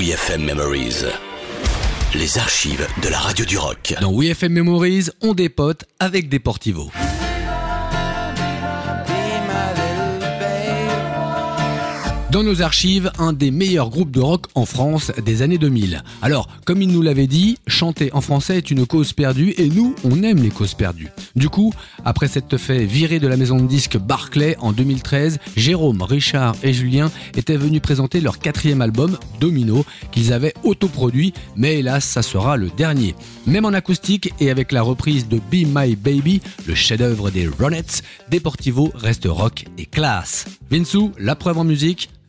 WeFM Memories. Les archives de la radio du rock. Dans WeFM Memories, on dépote avec des portivos. Dans nos archives, un des meilleurs groupes de rock en France des années 2000. Alors, comme il nous l'avait dit, chanter en français est une cause perdue et nous, on aime les causes perdues. Du coup, après s'être fait virer de la maison de disques Barclay en 2013, Jérôme, Richard et Julien étaient venus présenter leur quatrième album, Domino, qu'ils avaient autoproduit, mais hélas, ça sera le dernier. Même en acoustique et avec la reprise de Be My Baby, le chef-d'œuvre des Ronettes, Deportivo reste rock et classe. Vinsou, la preuve en musique,